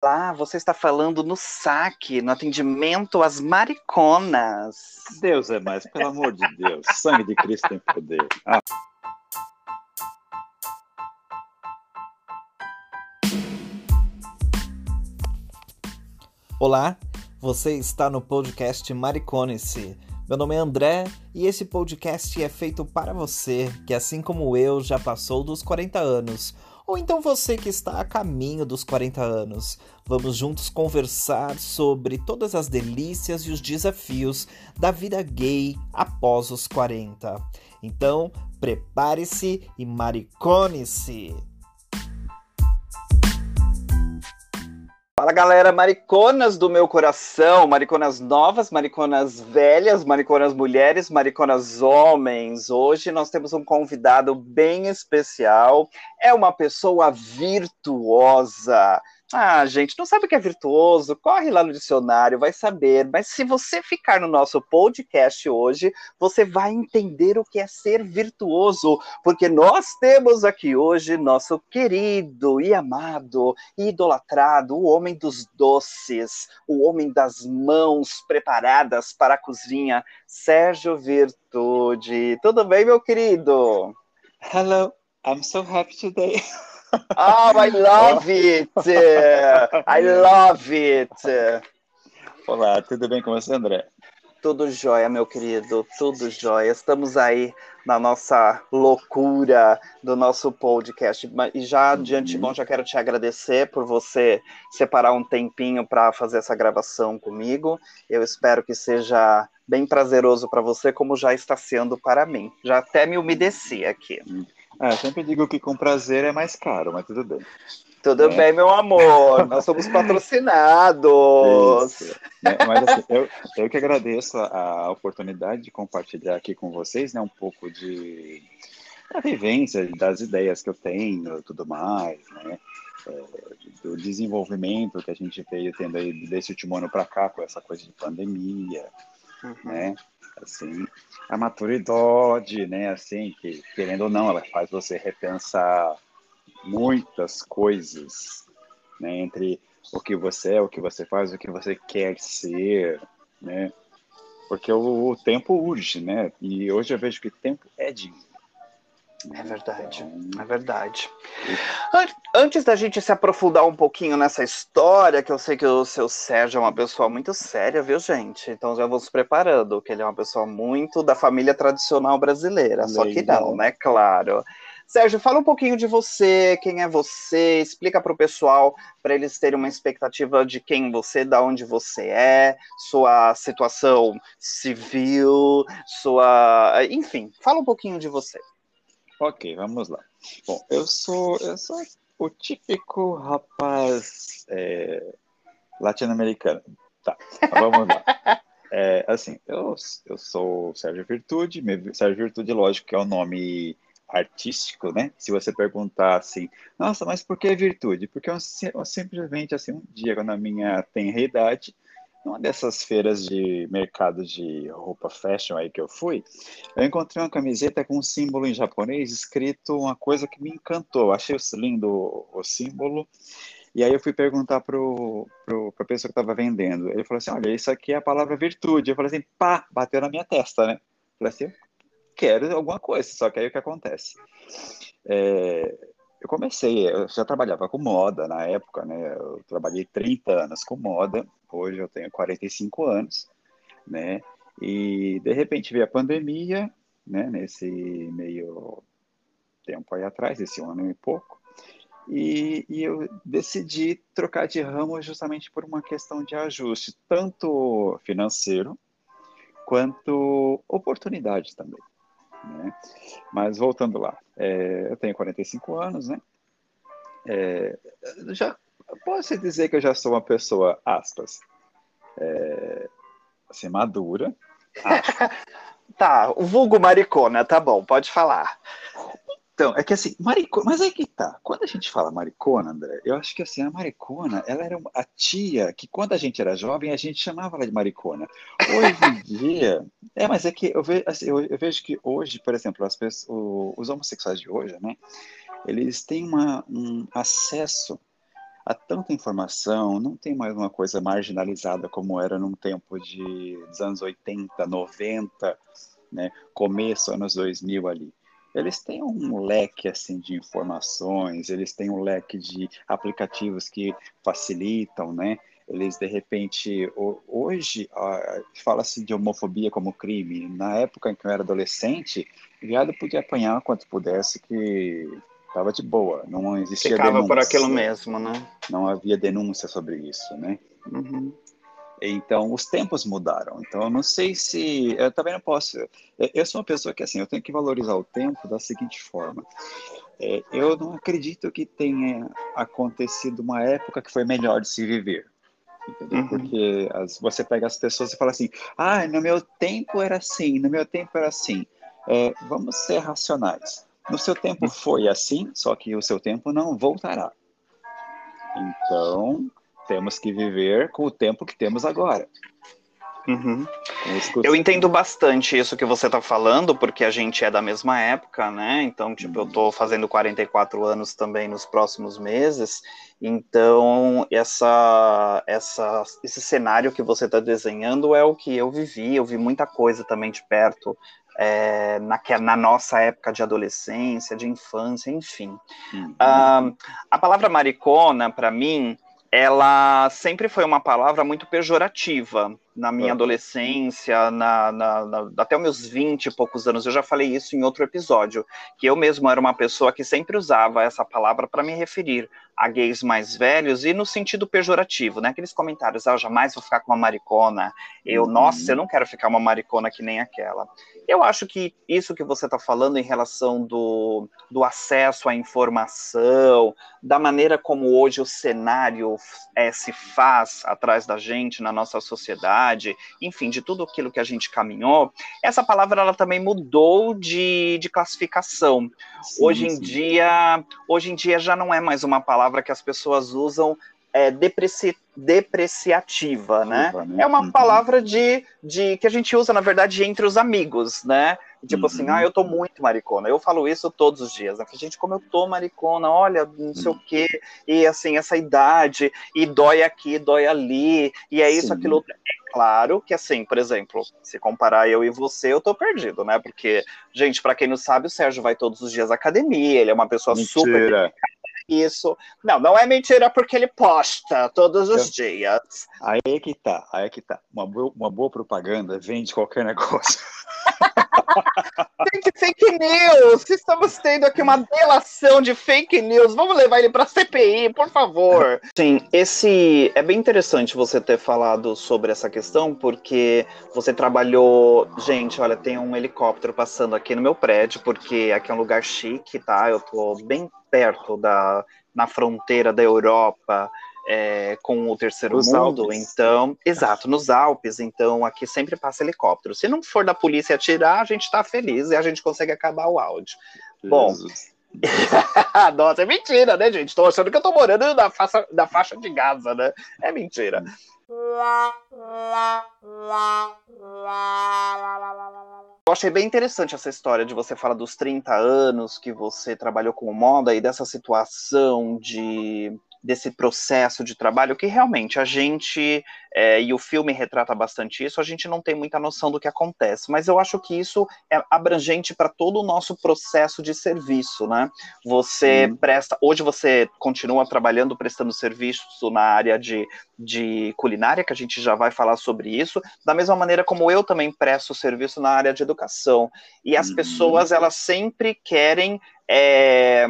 Olá, você está falando no saque, no atendimento às mariconas. Deus é mais, pelo amor de Deus. Sangue de Cristo tem poder. Ah. Olá, você está no podcast Maricone-se. Meu nome é André e esse podcast é feito para você que, assim como eu, já passou dos 40 anos ou então você que está a caminho dos 40 anos. Vamos juntos conversar sobre todas as delícias e os desafios da vida gay após os 40. Então, prepare-se e maricone-se! Fala galera, mariconas do meu coração, mariconas novas, mariconas velhas, mariconas mulheres, mariconas homens. Hoje nós temos um convidado bem especial. É uma pessoa virtuosa ah, gente, não sabe o que é virtuoso? Corre lá no dicionário, vai saber. Mas se você ficar no nosso podcast hoje, você vai entender o que é ser virtuoso, porque nós temos aqui hoje nosso querido e amado e idolatrado, o homem dos doces, o homem das mãos preparadas para a cozinha, Sérgio Virtude. Tudo bem, meu querido? Hello, I'm so happy today. Oh, I love it! I love it! Olá, tudo bem com você, André? Tudo jóia, meu querido, tudo jóia. Estamos aí na nossa loucura do nosso podcast. E já de uhum. antemão já quero te agradecer por você separar um tempinho para fazer essa gravação comigo. Eu espero que seja bem prazeroso para você, como já está sendo para mim. Já até me umedeci aqui. É, sempre digo que com prazer é mais caro, mas tudo bem. Tudo é. bem, meu amor. Nós somos patrocinados. É, mas assim, eu, eu que agradeço a, a, oportunidade de compartilhar aqui com vocês, né, um pouco de da vivência, das ideias que eu tenho, tudo mais, né, é, do desenvolvimento que a gente veio tendo aí desse último ano para cá com essa coisa de pandemia, uhum. né, assim, a maturidade, né, assim, que querendo ou não, ela faz você repensar muitas coisas, né, entre o que você é, o que você faz, o que você quer ser, né, porque o, o tempo urge, né, e hoje eu vejo que tempo é dinheiro. É verdade, é verdade. Antes da gente se aprofundar um pouquinho nessa história, que eu sei que o seu Sérgio é uma pessoa muito séria, viu, gente? Então já vamos preparando, que ele é uma pessoa muito da família tradicional brasileira, Legal. só que não, né? Claro. Sérgio, fala um pouquinho de você, quem é você, explica para o pessoal, para eles terem uma expectativa de quem você, da onde você é, sua situação civil, sua. Enfim, fala um pouquinho de você. Ok, vamos lá. Bom, eu sou, eu sou o típico rapaz é, latino-americano. Tá, vamos lá. É, assim, eu, eu sou Sérgio Virtude, Sérgio Virtude, lógico que é o nome artístico, né? Se você perguntar assim, nossa, mas por que virtude? Porque eu, eu simplesmente, assim, um dia, na minha tenra idade, numa dessas feiras de mercado de roupa fashion aí que eu fui, eu encontrei uma camiseta com um símbolo em japonês escrito uma coisa que me encantou. Achei lindo o, símbolo. E aí eu fui perguntar para a pessoa que estava vendendo. Ele falou assim, olha, isso aqui é a palavra virtude. Eu falei assim, pá, bateu na minha testa, né? Eu falei assim, quero alguma coisa, só que aí o que acontece? É, eu comecei, eu já trabalhava com moda na época, né? Eu trabalhei 30 anos com moda, hoje eu tenho 45 anos, né? E de repente veio a pandemia, né? Nesse meio tempo aí atrás, esse ano e pouco, e, e, eu decidi trocar de ramo justamente por uma questão de ajuste, tanto financeiro quanto oportunidade também. Né? Mas voltando lá, é, eu tenho 45 anos, né? É, já posso dizer que eu já sou uma pessoa, aspas, é, assim, madura. tá, o vulgo maricona, tá bom, pode falar. Então, é que assim, maricona, mas é que tá. Quando a gente fala maricona, André, eu acho que assim, a maricona, ela era a tia que quando a gente era jovem, a gente chamava ela de maricona. Hoje em dia, é, mas é que eu vejo, assim, eu, eu vejo que hoje, por exemplo, as pessoas, os homossexuais de hoje, né, eles têm uma, um acesso há tanta informação, não tem mais uma coisa marginalizada como era num tempo de, dos anos 80, 90, né, começo anos 2000 ali. Eles têm um leque assim de informações, eles têm um leque de aplicativos que facilitam, né? Eles de repente hoje fala-se de homofobia como crime. Na época em que eu era adolescente, o viado podia apanhar quanto pudesse que estava de boa, não existia Ficava denúncia. por aquilo mesmo, né? Não havia denúncia sobre isso, né? Uhum. Então, os tempos mudaram. Então, eu não sei se. Eu também não posso. Eu sou uma pessoa que, assim, eu tenho que valorizar o tempo da seguinte forma. É, eu não acredito que tenha acontecido uma época que foi melhor de se viver. Uhum. Porque as, você pega as pessoas e fala assim: ah, no meu tempo era assim, no meu tempo era assim. É, vamos ser racionais. No seu tempo uhum. foi assim, só que o seu tempo não voltará. Então, temos que viver com o tempo que temos agora. Uhum. Eu entendo bastante isso que você está falando, porque a gente é da mesma época, né? Então, tipo, eu estou fazendo 44 anos também nos próximos meses. Então, essa, essa, esse cenário que você está desenhando é o que eu vivi. Eu vi muita coisa também de perto é, na, na, nossa época de adolescência, de infância, enfim. Uhum. Uh, a palavra maricona, para mim, ela sempre foi uma palavra muito pejorativa na minha adolescência, na, na, na, até os meus 20 e poucos anos. Eu já falei isso em outro episódio, que eu mesmo era uma pessoa que sempre usava essa palavra para me referir a gays mais velhos e no sentido pejorativo, né? Aqueles comentários, ah, eu jamais vou ficar com uma maricona, eu, uhum. nossa, eu não quero ficar uma maricona que nem aquela. Eu acho que isso que você está falando em relação do, do acesso à informação, da maneira como hoje o cenário é, se faz atrás da gente na nossa sociedade, enfim, de tudo aquilo que a gente caminhou, essa palavra ela também mudou de, de classificação. Sim, hoje em sim. dia, hoje em dia já não é mais uma palavra que as pessoas usam é, depreci, depreciativa, né? né? É uma uhum. palavra de, de que a gente usa, na verdade, entre os amigos, né? Tipo assim, uhum. assim, ah, eu tô muito maricona. Eu falo isso todos os dias. Né? Gente, como eu tô maricona, olha, não sei uhum. o quê. E assim, essa idade, e dói aqui, dói ali, e é isso, Sim. aquilo. É claro que assim, por exemplo, se comparar eu e você, eu tô perdido, né? Porque, gente, para quem não sabe, o Sérgio vai todos os dias à academia, ele é uma pessoa Mentira. super isso. Não, não é mentira porque ele posta todos os dias. Aí é que tá, aí é que tá. Uma boa, uma boa propaganda vende qualquer negócio. Fake news! Estamos tendo aqui uma delação de fake news. Vamos levar ele para CPI, por favor. Sim, esse é bem interessante você ter falado sobre essa questão, porque você trabalhou. Gente, olha, tem um helicóptero passando aqui no meu prédio, porque aqui é um lugar chique, tá? Eu tô bem perto da na fronteira da Europa é, com o terceiro nos mundo, Alpes. então, exato, nos Alpes, então aqui sempre passa helicóptero. Se não for da polícia atirar, a gente está feliz e a gente consegue acabar o áudio. Bom, Nossa, é mentira, né, gente? Tô achando que eu tô morando na faixa, na faixa de Gaza, né? É mentira. Eu achei bem interessante essa história de você falar dos 30 anos que você trabalhou com moda e dessa situação de desse processo de trabalho que realmente a gente, é, e o filme retrata bastante isso, a gente não tem muita noção do que acontece, mas eu acho que isso é abrangente para todo o nosso processo de serviço, né? Você hum. presta, hoje você continua trabalhando, prestando serviço na área de, de culinária, que a gente já vai falar sobre isso, da mesma maneira como eu também presto serviço na área de educação, e as hum. pessoas, elas sempre querem... É,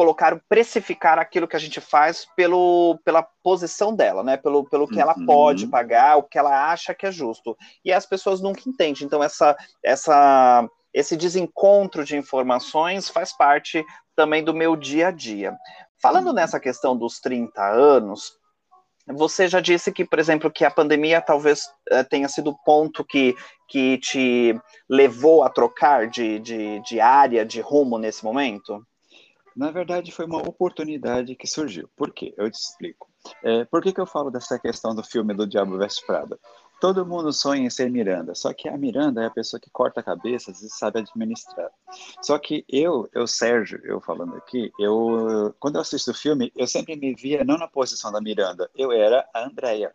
colocar, precificar aquilo que a gente faz pelo, pela posição dela, né? Pelo, pelo que uhum. ela pode pagar, o que ela acha que é justo. E as pessoas nunca entendem. Então, essa, essa, esse desencontro de informações faz parte também do meu dia a dia. Falando uhum. nessa questão dos 30 anos, você já disse que, por exemplo, que a pandemia talvez uh, tenha sido o ponto que, que te levou a trocar de, de, de área, de rumo nesse momento? Na verdade, foi uma oportunidade que surgiu. Por quê? Eu te explico. É, por que, que eu falo dessa questão do filme do Diabo Veste Prada? todo mundo sonha em ser Miranda, só que a Miranda é a pessoa que corta cabeças e sabe administrar. Só que eu, eu Sérgio, eu falando aqui, eu quando eu assisto o filme, eu sempre me via não na posição da Miranda, eu era a Andrea.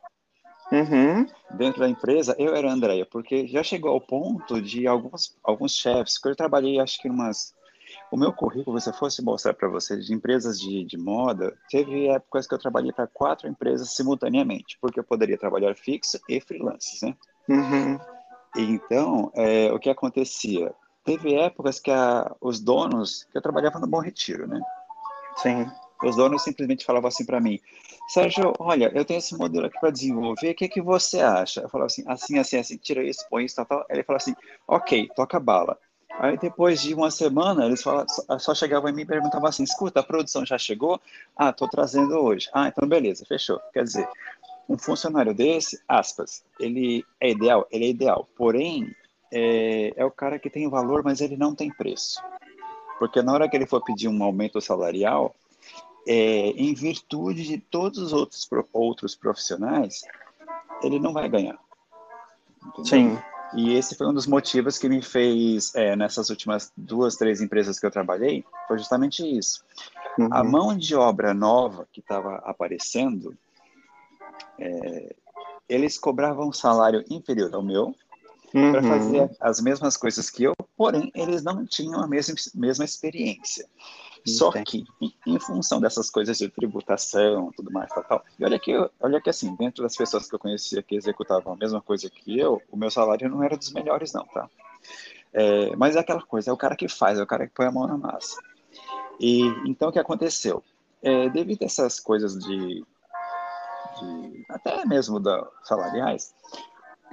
Uhum. Dentro da empresa, eu era a Andrea, porque já chegou ao ponto de alguns, alguns chefes, que eu trabalhei acho que umas o meu currículo, se eu fosse mostrar para vocês de empresas de, de moda, teve épocas que eu trabalhei para quatro empresas simultaneamente, porque eu poderia trabalhar fixo e freelance, né? Uhum. Então, é, o que acontecia? Teve épocas que a, os donos, que eu trabalhava no Bom Retiro, né? Sim. Os donos simplesmente falavam assim para mim, Sérgio, olha, eu tenho esse modelo aqui para desenvolver, o que, que você acha? Eu falava assim, assim, assim, assim, tira isso, põe isso, tal, tal. Ele falou assim, ok, toca bala. Aí depois de uma semana, eles só chegavam em mim e perguntavam assim, escuta, a produção já chegou? Ah, estou trazendo hoje. Ah, então beleza, fechou. Quer dizer, um funcionário desse, aspas, ele é ideal? Ele é ideal. Porém, é, é o cara que tem valor, mas ele não tem preço. Porque na hora que ele for pedir um aumento salarial, é, em virtude de todos os outros, outros profissionais, ele não vai ganhar. Entendeu? Sim. E esse foi um dos motivos que me fez, é, nessas últimas duas, três empresas que eu trabalhei, foi justamente isso. Uhum. A mão de obra nova que estava aparecendo, é, eles cobravam um salário inferior ao meu uhum. para fazer as mesmas coisas que eu, porém, eles não tinham a mesma, mesma experiência. Só que, em, em, função dessas coisas de tributação, tudo mais, tal, tal, e olha que, olha que assim, dentro das pessoas que eu conhecia que executavam a mesma coisa que eu, o meu salário não era dos melhores, não, tá? É, mas é aquela coisa, é o cara que faz, é o cara que põe a mão na massa. E então o que aconteceu? É, devido a essas coisas de, de até mesmo da salariais,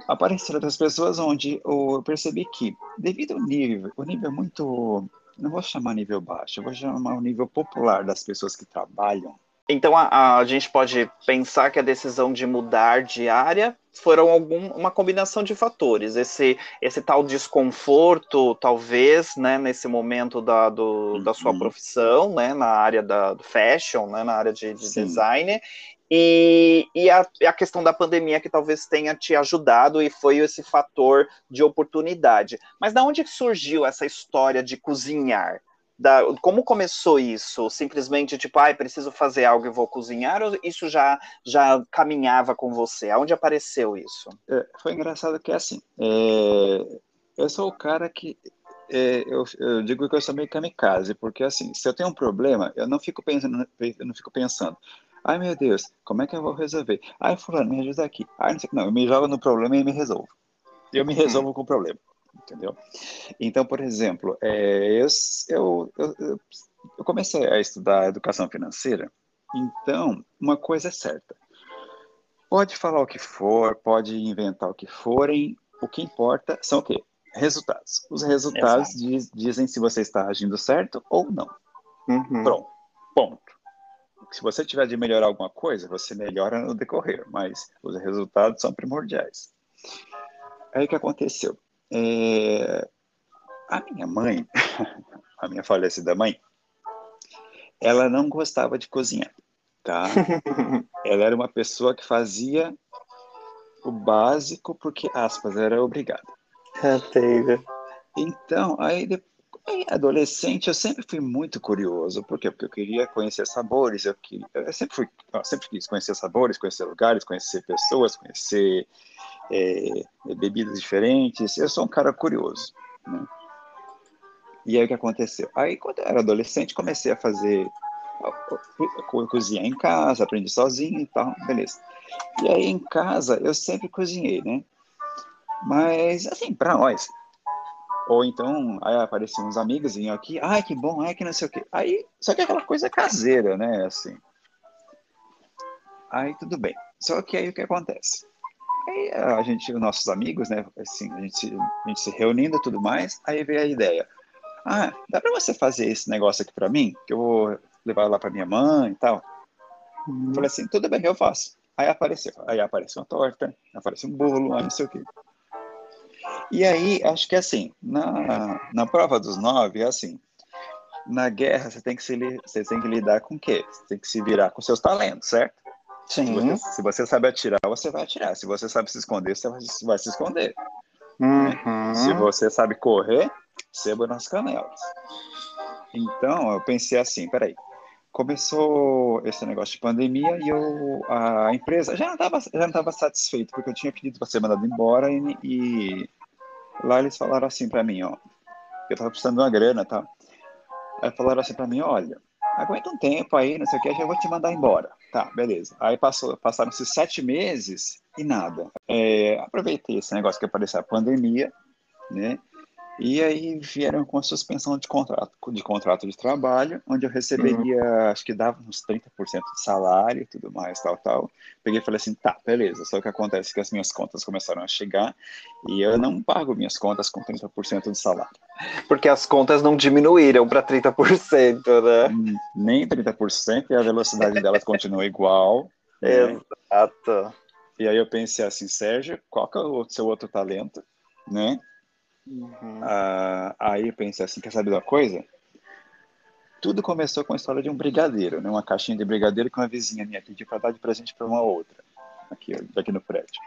apareceram outras pessoas onde eu percebi que, devido ao nível, o nível é muito não vou chamar nível baixo, eu vou chamar o nível popular das pessoas que trabalham. Então a, a gente pode pensar que a decisão de mudar de área foram algum, uma combinação de fatores. Esse, esse tal desconforto, talvez, né, nesse momento da, do, da sua uhum. profissão, né, na área da, do fashion, né, na área de, de design, e, e a, a, questão da pandemia que talvez tenha te ajudado e foi esse fator de oportunidade. Mas da onde surgiu essa história de cozinhar? Da, como começou isso? Simplesmente tipo, ai, ah, preciso fazer algo e vou cozinhar? Ou isso já, já caminhava com você? Aonde apareceu isso? É, foi engraçado que assim, é, eu sou o cara que é, eu, eu, digo que eu sou meio kamikaze, porque assim, se eu tenho um problema, eu não fico pensando, eu não fico pensando, Ai, meu Deus, como é que eu vou resolver? Ai, fulano, me ajuda aqui. Ai, não sei o que. Não, eu me jogo no problema e me resolvo. Eu me resolvo com o problema, entendeu? Então, por exemplo, é, eu, eu, eu, eu comecei a estudar educação financeira, então, uma coisa é certa. Pode falar o que for, pode inventar o que forem, o que importa são o quê? Resultados. Os resultados diz, dizem se você está agindo certo ou não. Uhum. Pronto. Ponto se você tiver de melhorar alguma coisa, você melhora no decorrer, mas os resultados são primordiais. Aí o que aconteceu? É... A minha mãe, a minha falecida mãe, ela não gostava de cozinhar, tá? ela era uma pessoa que fazia o básico porque, aspas, era obrigada. Então, aí depois Aí, adolescente, eu sempre fui muito curioso. Por quê? Porque eu queria conhecer sabores. Eu, queria, eu sempre, fui, eu sempre quis conhecer sabores, conhecer lugares, conhecer pessoas, conhecer é, bebidas diferentes. Eu sou um cara curioso. Né? E aí o que aconteceu? Aí, quando eu era adolescente, comecei a fazer cozinhar em casa, aprendi sozinho e tal, beleza. E aí em casa eu sempre cozinhei, né? Mas assim, para nós, ou então, aí apareciam uns amigos, aqui, ai, que bom, ai, que não sei o quê. Aí, só que é aquela coisa caseira, né, assim. Aí, tudo bem. Só que aí, o que acontece? Aí, a gente, os nossos amigos, né, assim, a gente, se, a gente se reunindo e tudo mais, aí veio a ideia. Ah, dá para você fazer esse negócio aqui para mim? Que eu vou levar lá para minha mãe e tal. Uhum. Falei assim, tudo bem, eu faço. Aí apareceu. Aí apareceu uma torta, apareceu um bolo, não sei o quê. E aí, acho que assim, na, na prova dos nove, é assim, na guerra você tem que se você tem que lidar com o quê? Você tem que se virar com seus talentos, certo? Sim. Se você, se você sabe atirar, você vai atirar. Se você sabe se esconder, você vai, vai se esconder. Uhum. Se você sabe correr, seba nas canelas. Então, eu pensei assim, peraí, começou esse negócio de pandemia e eu, a empresa já não estava já não satisfeito porque eu tinha pedido para ser mandado embora e, e lá eles falaram assim para mim, ó, eu estava precisando de uma grana, tá? Aí falaram assim para mim, olha, aguenta um tempo aí, não sei o que, já vou te mandar embora. Tá, beleza. Aí passaram-se sete meses e nada. É, aproveitei esse negócio que apareceu a pandemia, né? E aí vieram com a suspensão de contrato, de contrato de trabalho, onde eu receberia, uhum. acho que dava uns 30% de salário e tudo mais, tal, tal. Peguei e falei assim, tá, beleza. Só que acontece que as minhas contas começaram a chegar e eu não pago minhas contas com 30% de salário. Porque as contas não diminuíram para 30%, né? Hum, nem 30% e a velocidade delas continua igual. Né? Exato. E aí eu pensei assim, Sérgio, qual que é o seu outro talento, né? Uhum. Ah, aí eu pensei assim, quer saber uma coisa? Tudo começou com a história de um brigadeiro, né? Uma caixinha de brigadeiro que uma vizinha minha pediu para dar de presente para uma outra, aqui, aqui no prédio.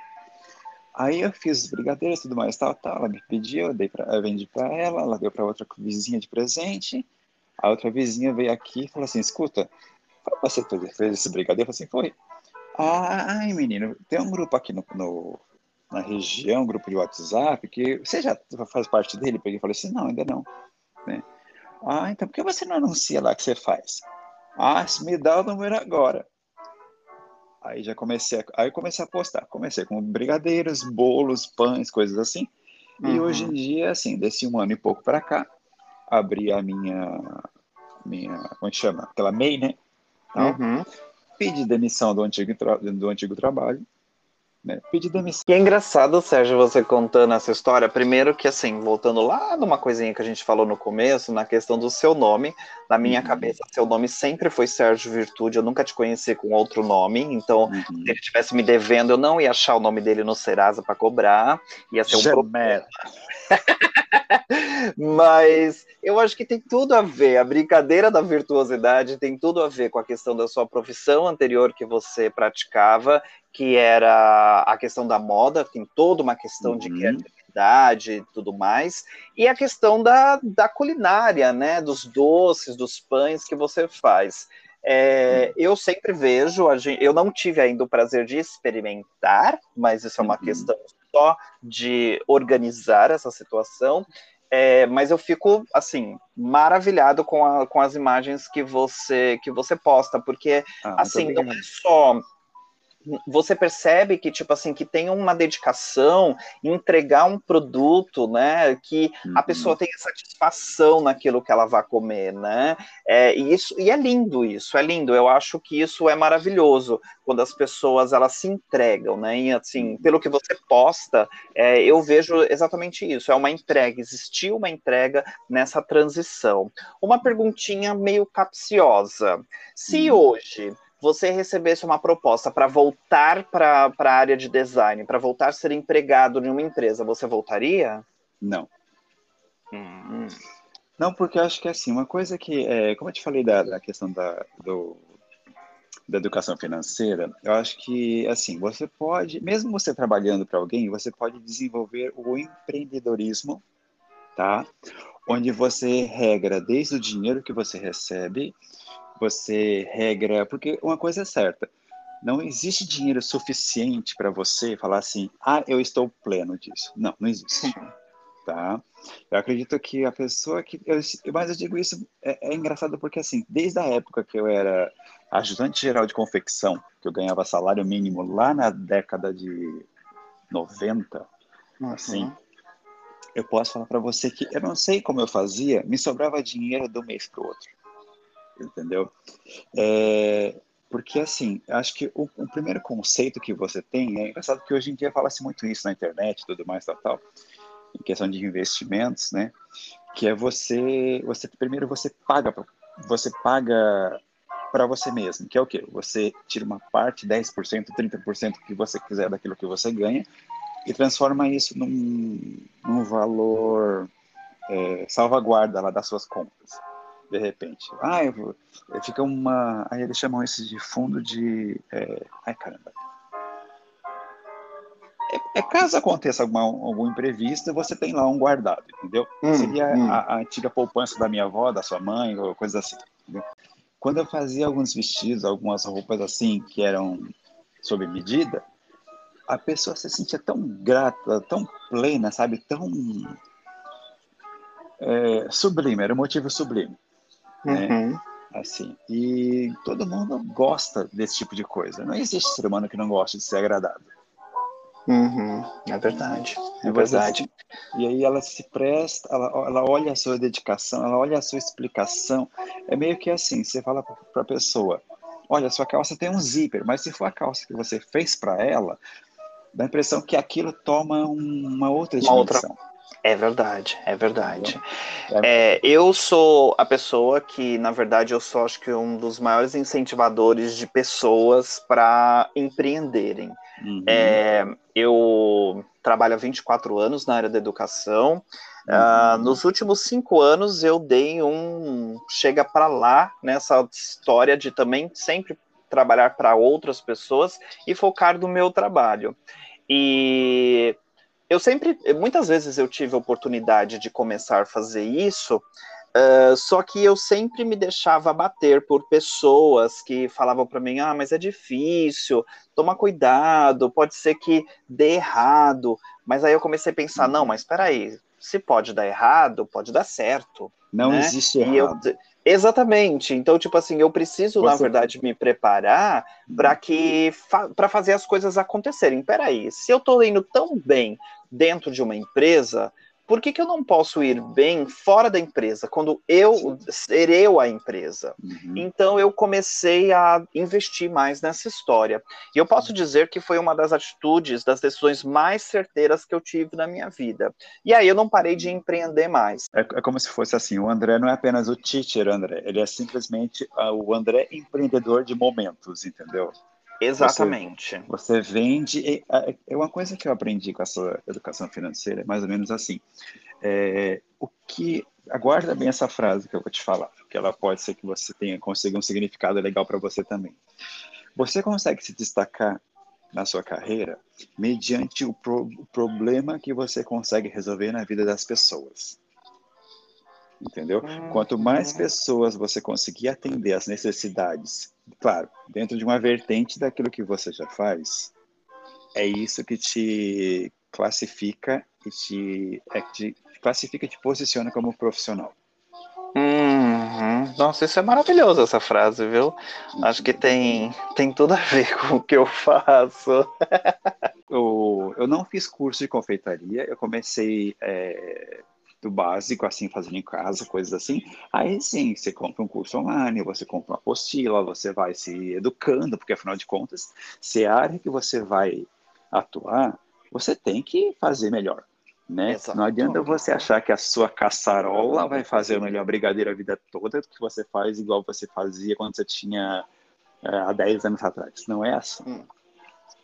Aí eu fiz os brigadeiros tudo mais, tal, tal. Ela me pediu, eu, dei pra, eu vendi para ela, ela deu para outra vizinha de presente. A outra vizinha veio aqui e falou assim: escuta, você fez esse brigadeiro? Eu falei assim: foi. Ai, menino, tem um grupo aqui no, no, na região, um grupo de WhatsApp, que você já faz parte dele? Peguei e falei assim, não, ainda não. Né? Ah, então por que você não anuncia lá que você faz? Ah, me dá o número agora. Aí já comecei, a, aí comecei a postar. Comecei com brigadeiros, bolos, pães, coisas assim. Uhum. E hoje em dia, assim, desse um ano e pouco para cá, abri a minha, minha, como é chama? Aquela MEI, né? Então, uhum. Pedi demissão do antigo, do antigo trabalho né? Pedir demissão. E é engraçado, Sérgio, você contando essa história. Primeiro que, assim, voltando lá numa coisinha que a gente falou no começo, na questão do seu nome. Na minha uhum. cabeça, seu nome sempre foi Sérgio Virtude. Eu nunca te conheci com outro nome. Então, uhum. se ele estivesse me devendo, eu não ia achar o nome dele no Serasa para cobrar. Ia ser um problema. Mas eu acho que tem tudo a ver. A brincadeira da virtuosidade tem tudo a ver com a questão da sua profissão anterior que você praticava, que era a questão da moda, tem toda uma questão uhum. de criatividade e tudo mais, e a questão da, da culinária, né? Dos doces, dos pães que você faz. É, eu sempre vejo, eu não tive ainda o prazer de experimentar, mas isso é uma uhum. questão só de organizar essa situação. É, mas eu fico assim maravilhado com, a, com as imagens que você que você posta, porque ah, assim não é só você percebe que tipo assim que tem uma dedicação em entregar um produto né que uhum. a pessoa tenha satisfação naquilo que ela vai comer né é, e isso e é lindo isso é lindo eu acho que isso é maravilhoso quando as pessoas elas se entregam né e assim uhum. pelo que você posta é, eu vejo exatamente isso é uma entrega existiu uma entrega nessa transição uma perguntinha meio capciosa se uhum. hoje você recebesse uma proposta para voltar para a área de design, para voltar a ser empregado em uma empresa, você voltaria? Não. Hum. Não, porque eu acho que assim, uma coisa que, é, como eu te falei da, da questão da, do, da educação financeira, eu acho que, assim, você pode, mesmo você trabalhando para alguém, você pode desenvolver o empreendedorismo, tá? Onde você regra desde o dinheiro que você recebe você regra, porque uma coisa é certa, não existe dinheiro suficiente para você falar assim, ah, eu estou pleno disso. Não, não existe. Tá? Eu acredito que a pessoa que. Eu, mas eu digo isso, é, é, engraçado porque, assim, desde a época que eu era ajudante geral de confecção, que eu ganhava salário mínimo lá na década de 90, uhum. assim, eu posso falar para você que eu não sei como eu fazia, me sobrava dinheiro do mês para o outro entendeu? É, porque, assim, acho que o, o, primeiro conceito que você tem, é engraçado que hoje em dia fala-se muito isso na internet e tudo mais, tal, tal, em questão de investimentos, né? Que é você, você primeiro você paga, você paga para você mesmo, que é o quê? Você tira uma parte, 10%, 30% que você quiser daquilo que você ganha e transforma isso num, num valor é, salvaguarda lá das suas contas. De repente. Ah, eu, vou, fica uma. Aí eles chamam isso de fundo de. É, ai, caramba. É, é, caso aconteça alguma, algum imprevisto, você tem lá um guardado, entendeu? Hum, Seria hum. A, a, antiga poupança da minha avó, da sua mãe, ou coisa assim. Entendeu? Quando eu fazia alguns vestidos, algumas roupas assim, que eram sob medida, a pessoa se sentia tão grata, tão plena, sabe? Tão é, sublime, era um motivo sublime. Né? Uhum. Assim, e todo mundo gosta desse tipo de coisa. Não existe ser humano que não goste de ser agradado. Uhum. É verdade, é verdade. e aí ela se presta, ela, ela olha a sua dedicação, ela olha a sua explicação. É meio que assim, você fala para a pessoa, olha, sua calça tem um zíper, mas se for a calça que você fez para ela, dá a impressão que aquilo toma uma outra dimensão. Uma outra é verdade, é verdade. É, eu sou a pessoa que, na verdade, eu sou acho que um dos maiores incentivadores de pessoas para empreenderem. Uhum. É, eu trabalho há 24 anos na área da educação. Uh, uhum. nos últimos cinco anos eu dei um chega para lá nessa história de também sempre trabalhar para outras pessoas e focar no meu trabalho. E eu sempre, muitas vezes eu tive a oportunidade de começar a fazer isso, uh, só que eu sempre me deixava bater por pessoas que falavam para mim: ah, mas é difícil, toma cuidado, pode ser que dê errado. Mas aí eu comecei a pensar: não, mas espera aí, se pode dar errado, pode dar certo. Não né? existe errado. Eu, Exatamente. Então, tipo assim, eu preciso, Você... na verdade, me preparar para que fa para fazer as coisas acontecerem. Peraí, se eu estou indo tão bem dentro de uma empresa, por que, que eu não posso ir bem fora da empresa, quando eu ser eu a empresa? Uhum. Então eu comecei a investir mais nessa história. E eu posso dizer que foi uma das atitudes, das decisões mais certeiras que eu tive na minha vida. E aí eu não parei de empreender mais. É, é como se fosse assim: o André não é apenas o teacher, André, ele é simplesmente uh, o André empreendedor de momentos, entendeu? Exatamente. Você, você vende. É, uma coisa que eu aprendi com essa educação financeira, é mais ou menos assim. É, o que. Aguarda bem essa frase que eu vou te falar, porque ela pode ser que você tenha consiga um significado legal para você também. Você consegue se destacar na sua carreira mediante o, pro, o problema que você consegue resolver na vida das pessoas entendeu? Quanto mais uhum. pessoas você conseguir atender as necessidades, claro, dentro de uma vertente daquilo que você já faz, é isso que te classifica e te, é, te classifica e te posiciona como profissional. Uhum. Nossa, isso é maravilhoso essa frase, viu? Acho que tem, tem tudo a ver com o que eu faço. eu, eu não fiz curso de confeitaria, eu comecei é, do básico, assim, fazendo em casa, coisas assim. Aí sim, você compra um curso online, você compra uma apostila, você vai se educando, porque afinal de contas, se é a área que você vai atuar, você tem que fazer melhor. Né? Não adianta você achar que a sua caçarola vai fazer o melhor brigadeiro a vida toda que você faz igual você fazia quando você tinha é, há 10 anos atrás. Não é assim. Hum.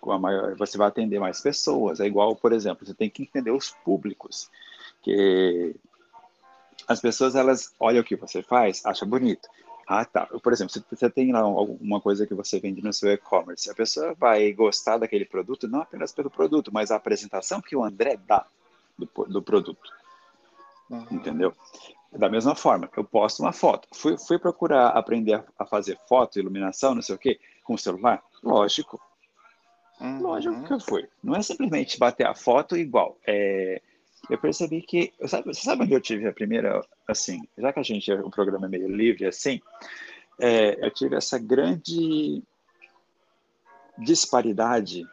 Com a maior, você vai atender mais pessoas. É igual, por exemplo, você tem que entender os públicos que as pessoas elas olham o que você faz, acham bonito. Ah, tá. Por exemplo, se você tem lá alguma coisa que você vende no seu e-commerce, a pessoa vai gostar daquele produto não apenas pelo produto, mas a apresentação que o André dá do, do produto. Uhum. Entendeu? Da mesma forma, eu posto uma foto. Fui, fui procurar aprender a, a fazer foto, iluminação, não sei o quê, com o celular? Lógico. Uhum. Lógico que eu fui. Não é simplesmente bater a foto igual. É, eu percebi que. Sabe, você sabe onde eu tive a primeira. Assim, já que a gente. O programa é meio livre, assim. É, eu tive essa grande disparidade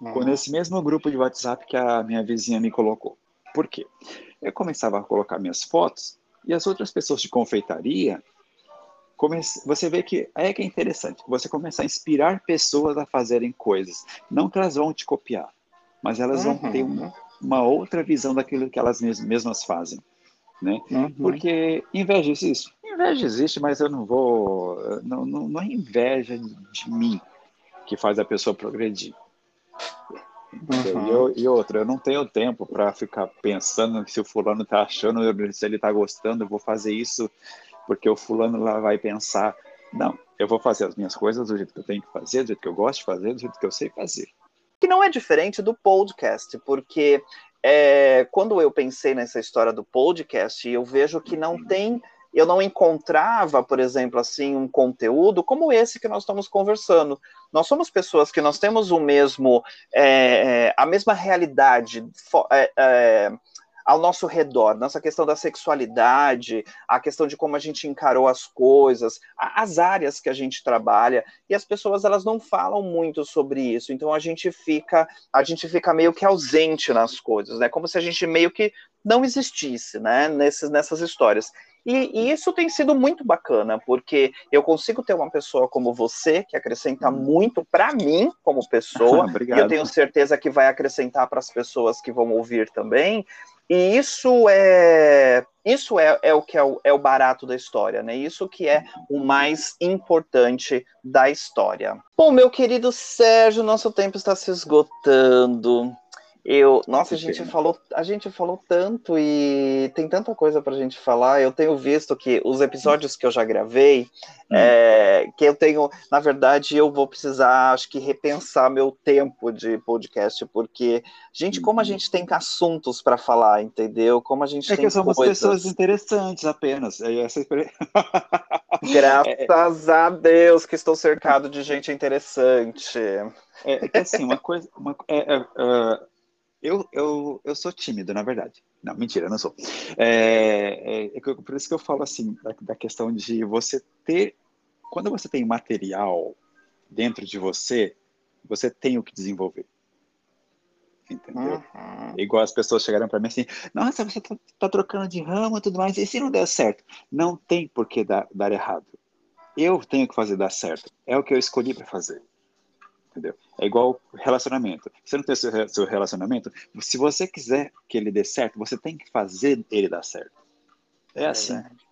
hum. com esse mesmo grupo de WhatsApp que a minha vizinha me colocou. Por quê? Eu começava a colocar minhas fotos e as outras pessoas de confeitaria. Comece... Você vê que é que é interessante. Você começa a inspirar pessoas a fazerem coisas. Não que elas vão te copiar, mas elas uhum. vão ter um, uma outra visão daquilo que elas mesmas fazem, né? Uhum. Porque inveja existe? Inveja existe, mas eu não vou... Não, não, não é inveja de mim que faz a pessoa progredir. Uhum. E, eu, e outra, eu não tenho tempo para ficar pensando se o fulano está achando, se ele está gostando, eu vou fazer isso porque o fulano lá vai pensar. Não, eu vou fazer as minhas coisas do jeito que eu tenho que fazer, do jeito que eu gosto de fazer, do jeito que eu sei fazer. Que não é diferente do podcast, porque é, quando eu pensei nessa história do podcast, eu vejo que não tem eu não encontrava, por exemplo, assim, um conteúdo como esse que nós estamos conversando. Nós somos pessoas que nós temos o mesmo, é, é a mesma realidade é, é, ao nosso redor, nossa questão da sexualidade, a questão de como a gente encarou as coisas, as áreas que a gente trabalha, e as pessoas elas não falam muito sobre isso. Então a gente fica, a gente fica meio que ausente nas coisas, né? Como se a gente meio que não existisse, né? Nesses, nessas histórias. E, e, isso tem sido muito bacana, porque eu consigo ter uma pessoa como você, que acrescenta hum. muito para mim como pessoa, e eu tenho certeza que vai acrescentar para as pessoas que vão ouvir também. E isso é isso é, é o que é o, é o barato da história, né? Isso que é o mais importante da história. Bom, meu querido Sérgio, nosso tempo está se esgotando. Eu, nossa, a gente falou, a gente falou tanto e tem tanta coisa para a gente falar. Eu tenho visto que os episódios que eu já gravei, hum. é, que eu tenho, na verdade, eu vou precisar, acho que repensar meu tempo de podcast, porque, gente, como a uhum. gente tem assuntos para falar, entendeu? Como a gente é tem que somos coisas... pessoas interessantes apenas. É essa... Graças a Deus que estou cercado de gente interessante. É, é que assim, uma coisa, uma, é, é, é eu, eu, eu sou tímido, na verdade. Não, mentira, não sou. É, é, é, por isso que eu falo assim, da, da, questão de você ter. Quando você tem material dentro de você, você tem o que desenvolver. Entendeu? Uhum. Igual as pessoas chegaram para mim assim: nossa, você tá, tá, trocando de ramo e tudo mais, e se não der certo? Não tem por que dar, dar errado. Eu tenho que fazer dar certo. É o que eu escolhi para fazer entendeu? É igual relacionamento. Você não tem seu, seu relacionamento, se você quiser que ele dê certo, você tem que fazer ele dar certo. É, é assim. Verdade.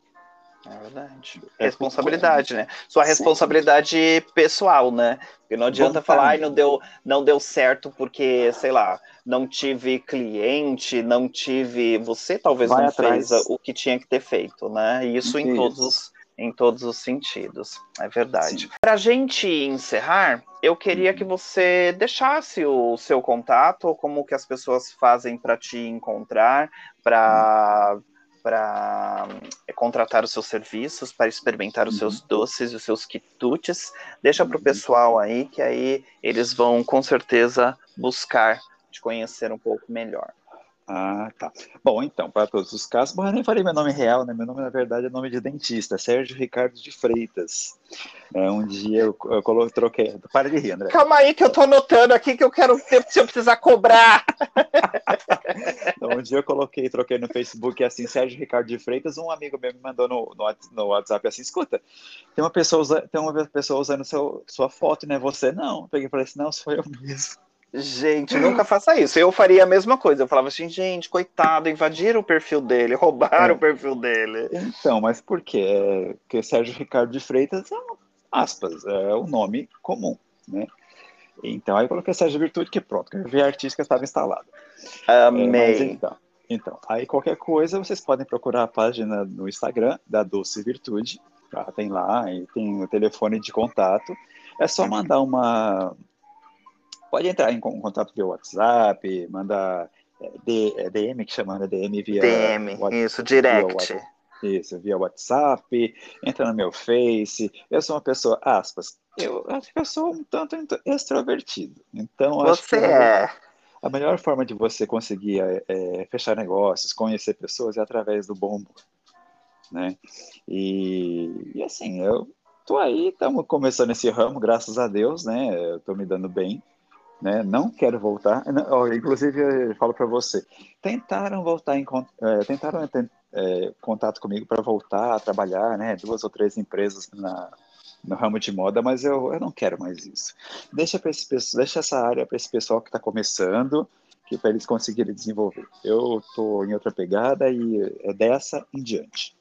É verdade. É responsabilidade, né? Sua responsabilidade Sim. pessoal, né? Porque não adianta Vontade. falar, ai, não deu, não deu certo porque, sei lá, não tive cliente, não tive. Você talvez Vai não atrás. fez o que tinha que ter feito, né? Isso, Isso. em todos os em todos os sentidos. É verdade. Para a gente encerrar, eu queria que uhum. você deixasse o seu contato, como que as pessoas fazem para te encontrar, para para eh, contratar os seus serviços, para experimentar os seus uhum. doces e os seus quitutes. Deixa para o uhum. pessoal aí, que aí eles vão com certeza buscar te conhecer um pouco melhor. Ah, tá. Bom, então, para todos os casos, bom, eu nem falei meu nome real, né? Meu nome, na verdade, é nome de dentista, Sérgio Ricardo de Freitas. É, um dia eu, eu coloquei, troquei. Para de rir, André. Calma aí, que eu tô anotando aqui que eu quero ver se eu precisar cobrar. então, um dia eu coloquei, troquei no Facebook assim, Sérgio Ricardo de Freitas. Um amigo meu me mandou no, no, no WhatsApp assim: escuta, tem uma pessoa, tem uma pessoa usando seu, sua foto, né? Você não. Eu peguei e falei assim: não, sou eu mesmo. Gente, nunca faça isso. Eu faria a mesma coisa. Eu falava assim, gente, coitado, invadiram o perfil dele, roubaram é. o perfil dele. Então, mas por quê? Porque Sérgio Ricardo de Freitas é, aspas, é o nome comum, né? Então, aí eu coloquei Sérgio Virtude, que pronto, que a via artística estava instalada. Amei. É, então, então, aí qualquer coisa, vocês podem procurar a página no Instagram da Doce Virtude, tá? tem lá, e tem o telefone de contato. É só mandar uma, pode entrar em contato via WhatsApp, manda é, DM é que chama, né? DM via DM, WhatsApp, isso, direct. Via, isso, via WhatsApp, entra no meu Face. Eu sou uma pessoa, aspas, eu acho que eu sou um tanto extrovertido. Então, você é. A melhor forma de você conseguir é, é, fechar negócios, conhecer pessoas é através do bom humor. Né? E, e assim, eu tô aí, estamos começando esse ramo, graças a Deus, né? Eu tô me dando bem né? Não quero voltar. Não, inclusive, eu falo para você, tentaram voltar em é, tentaram ter é, contato comigo para voltar a trabalhar, né? Duas ou três empresas na, no ramo de moda, mas eu, eu não quero mais isso. Deixa para esse deixa essa área para esse pessoal que está começando, que para eles conseguirem desenvolver. Eu estou em outra pegada e é dessa em diante.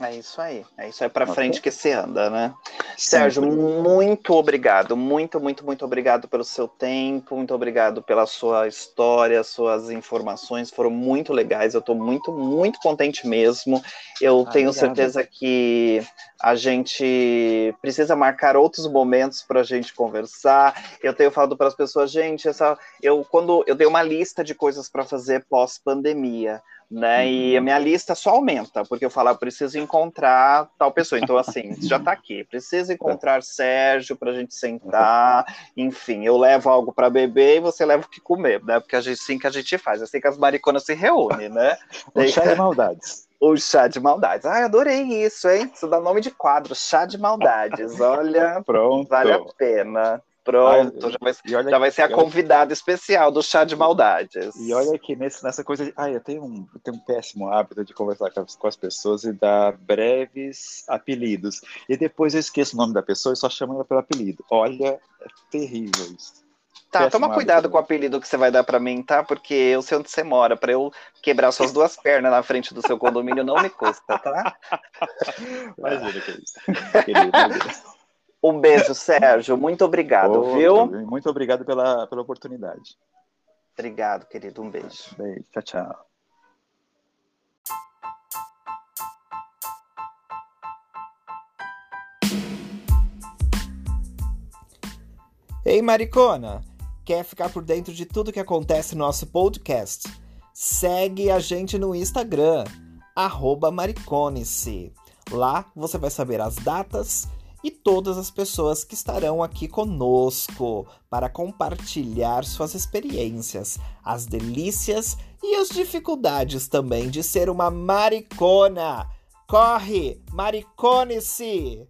É isso aí. É isso aí para okay. frente que se anda, né? Sérgio, muito obrigado, muito, muito, muito obrigado pelo seu tempo, muito obrigado pela sua história, suas informações foram muito legais. Eu estou muito, muito contente mesmo. Eu ah, tenho obrigado. certeza que a gente precisa marcar outros momentos para a gente conversar. Eu tenho falado para as pessoas, gente, essa, eu quando eu dei uma lista de coisas para fazer pós pandemia né? E a uhum. minha lista só aumenta, porque eu falo, eu preciso encontrar tal pessoa. Então, assim, já está aqui, preciso encontrar Sérgio para a gente sentar, enfim, eu levo algo para beber e você leva o que comer, né? Porque a gente, assim que a gente faz, assim que as mariconas se reúnem, né? o chá de maldades. O chá de maldades. Ai, adorei isso, hein? Isso dá nome de quadro, chá de maldades. Olha, Pronto. vale a pena. Pronto, já vai, já vai ser a convidada especial do chá de maldades. E olha que nesse, nessa coisa de. Ai, eu tenho, um, eu tenho um péssimo hábito de conversar com as, com as, pessoas e dar breves apelidos. E depois eu esqueço o nome da pessoa e só chamo ela pelo apelido. Olha, é terrível isso. Tá, péssimo toma cuidado com o apelido que você vai dar para mim, tá? Porque eu sei onde você mora. Para eu quebrar suas duas pernas na frente do seu condomínio não me custa, tá? Imagina que é isso. Querido, imagina. Um beijo, Sérgio. Muito obrigado, oh, viu? Muito obrigado pela, pela oportunidade. Obrigado, querido. Um beijo. Beijo. Tchau, tchau. Ei, Maricona! Quer ficar por dentro de tudo que acontece no nosso podcast? Segue a gente no Instagram, maricone-se. Lá você vai saber as datas e todas as pessoas que estarão aqui conosco para compartilhar suas experiências, as delícias e as dificuldades também de ser uma maricona. Corre, maricone-se!